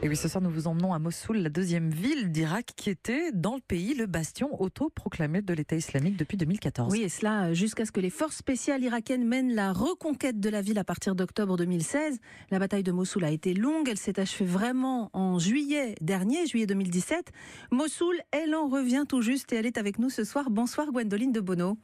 Et oui, ce soir, nous vous emmenons à Mossoul, la deuxième ville d'Irak qui était dans le pays le bastion autoproclamé de l'État islamique depuis 2014. Oui, et cela jusqu'à ce que les forces spéciales irakiennes mènent la reconquête de la ville à partir d'octobre 2016. La bataille de Mossoul a été longue, elle s'est achevée vraiment en juillet dernier, juillet 2017. Mossoul, elle en revient tout juste et elle est avec nous ce soir. Bonsoir Gwendoline de Bono.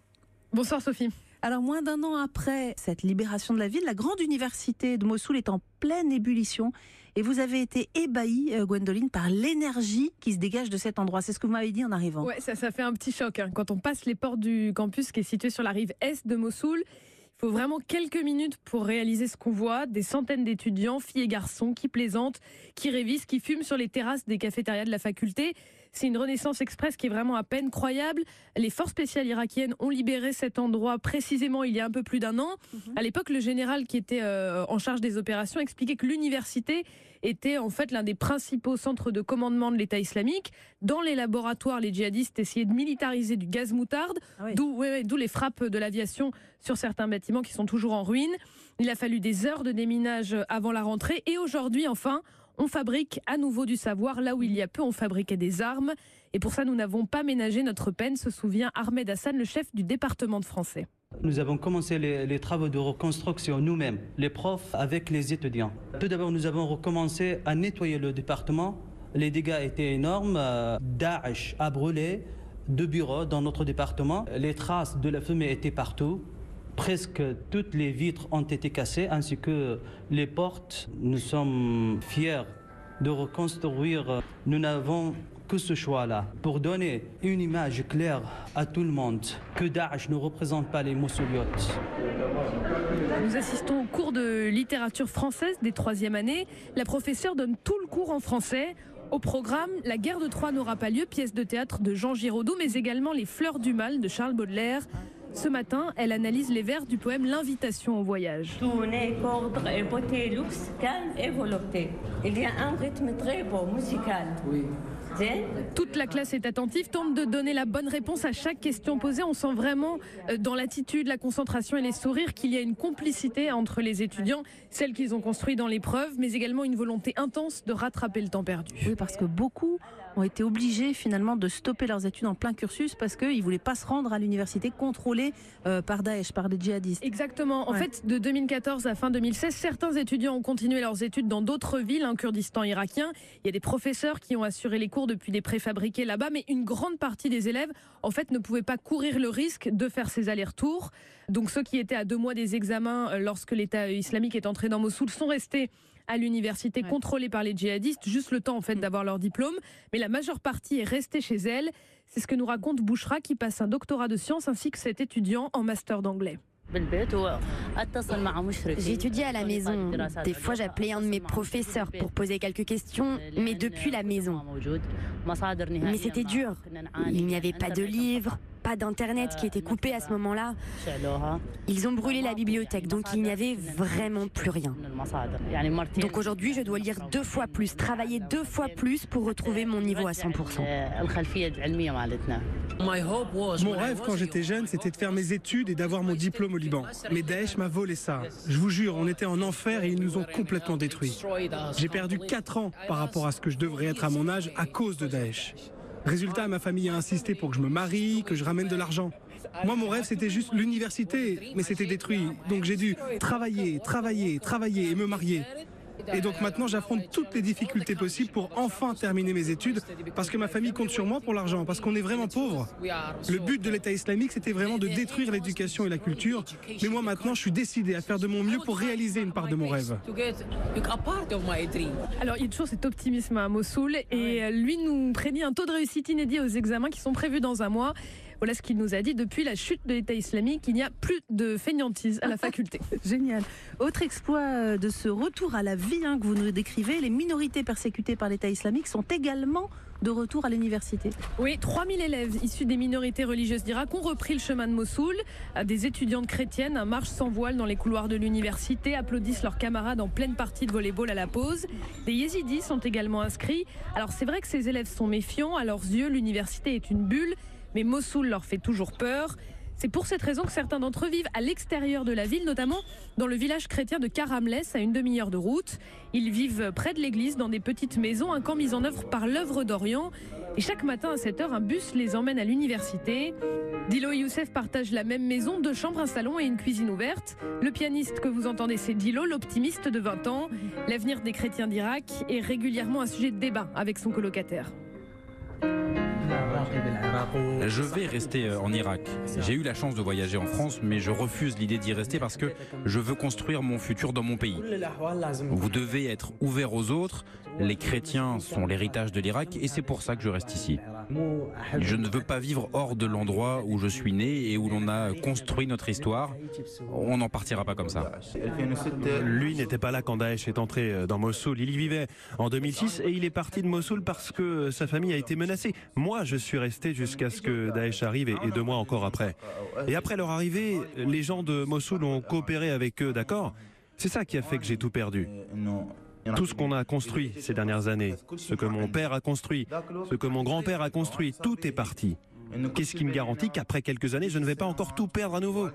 Bonsoir Sophie. Alors, moins d'un an après cette libération de la ville, la grande université de Mossoul est en pleine ébullition. Et vous avez été ébahie, euh, Gwendoline, par l'énergie qui se dégage de cet endroit. C'est ce que vous m'avez dit en arrivant. Ouais, ça, ça fait un petit choc. Hein. Quand on passe les portes du campus qui est situé sur la rive est de Mossoul, il faut vraiment quelques minutes pour réaliser ce qu'on voit. Des centaines d'étudiants, filles et garçons, qui plaisantent, qui révisent, qui fument sur les terrasses des cafétérias de la faculté. C'est une renaissance express qui est vraiment à peine croyable. Les forces spéciales irakiennes ont libéré cet endroit précisément il y a un peu plus d'un an. Mhm. À l'époque, le général qui était euh, en charge des opérations expliquait que l'université était en fait l'un des principaux centres de commandement de l'État islamique. Dans les laboratoires, les djihadistes essayaient de militariser du gaz moutarde, ah d'où les frappes de l'aviation sur certains bâtiments qui sont toujours en ruine. Il a fallu des heures de déminage avant la rentrée et aujourd'hui, enfin, on fabrique à nouveau du savoir. Là où il y a peu, on fabriquait des armes. Et pour ça, nous n'avons pas ménagé notre peine, se souvient Ahmed Hassan, le chef du département de français. Nous avons commencé les, travaux de reconstruction nous-mêmes, les profs avec les étudiants. Tout d'abord, nous avons recommencé à nettoyer le département. Les dégâts étaient énormes. Euh, Daesh a brûlé deux bureaux dans notre département. Les traces de la fumée étaient partout. Presque toutes les vitres ont été cassées ainsi que les portes. Nous sommes fiers de reconstruire. Nous n'avons que ce choix-là pour donner une image claire à tout le monde que Daesh ne représente pas les Moussouliotes. Nous assistons au cours de littérature française des troisième années. La professeure donne tout le cours en français. Au programme, La guerre de Troie n'aura pas lieu, pièce de théâtre de Jean Giraudoux, mais également Les fleurs du mal de Charles Baudelaire. Ce matin, elle analyse les vers du poème L'invitation au voyage. cordre et beauté, luxe, calme et volonté. Il y a un rythme très beau, musical. Oui. Toute la classe est attentive, tente de donner la bonne réponse à chaque question posée. On sent vraiment euh, dans l'attitude, la concentration et les sourires qu'il y a une complicité entre les étudiants, celle qu'ils ont construite dans l'épreuve, mais également une volonté intense de rattraper le temps perdu. Oui, parce que beaucoup ont été obligés finalement de stopper leurs études en plein cursus parce qu'ils ne voulaient pas se rendre à l'université contrôlée euh, par Daesh, par les djihadistes. Exactement. En fait, de 2014 à fin 2016, certains étudiants ont continué leurs études dans d'autres villes, en Kurdistan irakien. Il y a des professeurs qui ont assuré les cours depuis des préfabriqués là-bas, mais une grande partie des élèves, en fait, ne pouvaient pas courir le risque de faire ces allers-retours. Donc ceux qui étaient à deux mois des examens euh, lorsque l'État islamique est entré dans Mossoul sont restés à l'université contrôlée par les djihadistes, juste le temps en fait mm. d'avoir leur diplôme, mais la majeure partie est restée chez elle. C'est ce que nous raconte Bouchra qui passe un doctorat de sciences ainsi que cet étudiant en master d'anglais. J'étudiais à la maison. Des fois, j'appelais un de mes professeurs pour poser quelques questions, mais depuis la maison. Mais c'était dur. Il n'y avait pas de livres, pas d'internet qui était coupé à ce moment-là. Ils ont brûlé la bibliothèque, donc il n'y avait vraiment plus rien. Donc aujourd'hui, je dois lire deux fois plus, travailler deux fois plus pour retrouver mon niveau à 100%. Mon rêve quand j'étais jeune, c'était de faire mes études et d'avoir mon diplôme au Liban. Mais Daesh m'a volé ça. Je vous jure, on était en enfer et ils nous ont complètement détruits. J'ai perdu 4 ans par rapport à ce que je devrais être à mon âge à cause de Daesh. Résultat, ma famille a insisté pour que je me marie, que je ramène de l'argent. Moi, mon rêve, c'était juste l'université, mais c'était détruit. Donc j'ai dû travailler, travailler, travailler et me marier. Et donc maintenant, j'affronte toutes les difficultés possibles pour enfin terminer mes études, parce que ma famille compte sur moi pour l'argent, parce qu'on est vraiment pauvre. Le but de l'État islamique, c'était vraiment de détruire l'éducation et la culture. Mais moi maintenant, je suis décidé à faire de mon mieux pour réaliser une part de mon rêve. Alors, il y a toujours cet optimisme à Mossoul, et lui nous prédit un taux de réussite inédit aux examens qui sont prévus dans un mois. Voilà ce qu'il nous a dit. Depuis la chute de l'État islamique, il n'y a plus de fainéantise à la faculté. Génial. Autre exploit euh, de ce retour à la vie hein, que vous nous décrivez, les minorités persécutées par l'État islamique sont également de retour à l'université. Oui, 3000 élèves issus des minorités religieuses d'Irak ont repris le chemin de Mossoul. Des étudiantes chrétiennes marchent sans voile dans les couloirs de l'université, applaudissent leurs camarades en pleine partie de volleyball à la pause. Des yézidis sont également inscrits. Alors c'est vrai que ces élèves sont méfiants. À leurs yeux, l'université est une bulle mais Mossoul leur fait toujours peur. C'est pour cette raison que certains d'entre eux vivent à l'extérieur de la ville, notamment dans le village chrétien de Karamles, à une demi-heure de route. Ils vivent près de l'église, dans des petites maisons, un camp mis en œuvre par l'œuvre d'Orient. Et chaque matin à 7h, un bus les emmène à l'université. Dilo et Youssef partagent la même maison, deux chambres, un salon et une cuisine ouverte. Le pianiste que vous entendez, c'est Dilo, l'optimiste de 20 ans. L'avenir des chrétiens d'Irak est régulièrement un sujet de débat avec son colocataire. Je vais rester euh, en Irak. J'ai eu la chance de voyager en France, mais je refuse l'idée d'y rester parce que je veux construire mon futur dans mon pays. Vous devez être ouvert aux autres. Les chrétiens sont l'héritage de l'Irak et c'est pour ça que je reste ici. Je ne veux pas vivre hors de l'endroit où je suis né et où l'on a construit notre histoire. On n'en partira pas comme ça. Lui n'était pas là quand Daesh est entré euh, dans Mossoul. Il y vivait en 2006 et il est parti de Mossoul parce que sa famille a été menacée. Moi, je suis jusqu'à ce que Daesh arrive et, deux mois encore après. Et après leur arrivée, les gens de Mossoul ont coopéré avec eux, d'accord? C'est ça qui a fait que j'ai tout perdu. Tout ce qu'on a construit ces dernières années, ce que mon père a construit, ce que mon grand-père a construit, tout est parti. Qu'est-ce qui me garantit qu'après quelques années, je ne vais pas encore tout perdre à nouveau?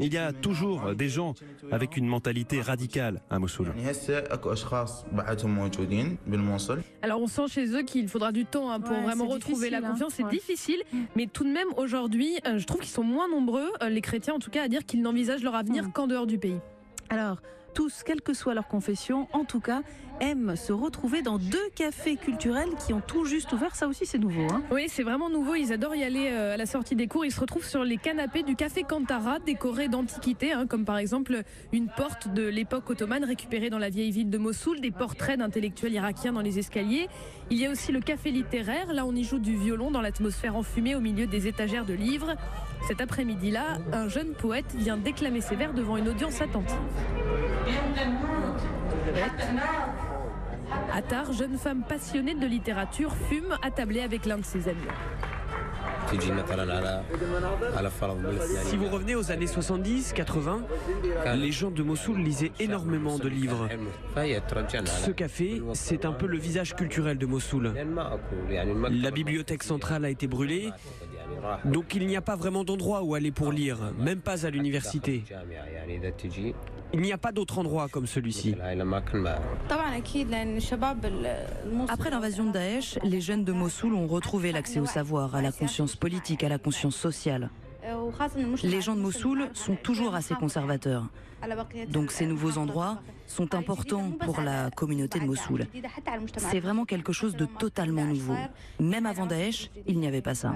Il y a toujours des gens avec une mentalité radicale à Mossoul. Alors on sent chez eux qu'il faudra du temps hein, pour vraiment retrouver la hein. confiance. C'est difficile, mais tout de même aujourd'hui, euh, je trouve qu'ils sont moins nombreux, euh, les chrétiens en tout cas, à dire qu'ils n'envisagent leur avenir qu'en dehors du pays. Alors, tous, quelle que soit leur confession, en tout cas, aiment se retrouver dans deux cafés culturels qui ont tout juste ouvert. Ça aussi, c'est nouveau. Hein. oui, c'est vraiment nouveau. Ils adorent y aller euh, à la sortie des cours. Ils se retrouvent sur les canapés du café Kantara, décorés d'antiquités, hein, comme par exemple une porte de l'époque ottomane récupérée dans la vieille ville de Mossoul, des portraits d'intellectuels irakiens dans les escaliers. Il y a aussi le café littéraire. Là, on y joue du violon dans l'atmosphère enfumée au milieu des étagères de livres. Cet après-midi-là, un jeune poète vient déclamer ses vers devant une audience attentive. Attar, jeune femme passionnée de littérature, fume attablée avec l'un de ses amis. Si vous revenez aux années 70, 80, les gens de Mossoul lisaient énormément de livres. Ce café, c'est un peu le visage culturel de Mossoul. La bibliothèque centrale a été brûlée, donc il n'y a pas vraiment d'endroit où aller pour lire, même pas à l'université. Il n'y a pas d'autre endroit comme celui-ci. Après l'invasion de Daesh, les jeunes de Mossoul ont retrouvé l'accès au savoir, à la conscience politique, à la conscience sociale. Les gens de Mossoul sont toujours assez conservateurs. Donc ces nouveaux endroits sont importants pour la communauté de Mossoul. C'est vraiment quelque chose de totalement nouveau. Même avant Daesh, il n'y avait pas ça.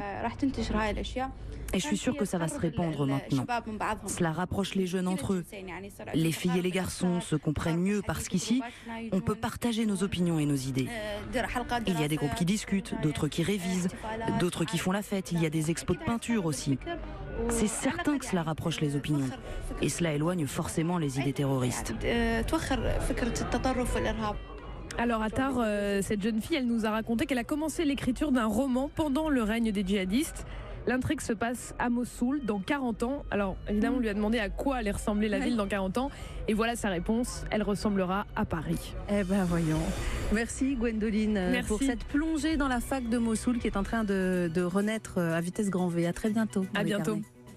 Et je suis sûre que ça va se répandre maintenant. Cela rapproche les jeunes entre eux. Les filles et les garçons se comprennent mieux parce qu'ici, on peut partager nos opinions et nos idées. Il y a des groupes qui discutent, d'autres qui révisent, d'autres qui font la fête. Il y a des expos de peinture aussi. C'est certain que cela rapproche les opinions. Et cela éloigne forcément les idées terroristes. Alors Attar, euh, cette jeune fille, elle nous a raconté qu'elle a commencé l'écriture d'un roman pendant le règne des djihadistes. L'intrigue se passe à Mossoul dans 40 ans. Alors évidemment, on lui a demandé à quoi allait ressembler la ville dans 40 ans. Et voilà sa réponse, elle ressemblera à Paris. Eh ben voyons. Merci Gwendoline euh, pour cette plongée dans la fac de Mossoul qui est en train de, renaître euh, à vitesse grand V. À très bientôt. À bientôt.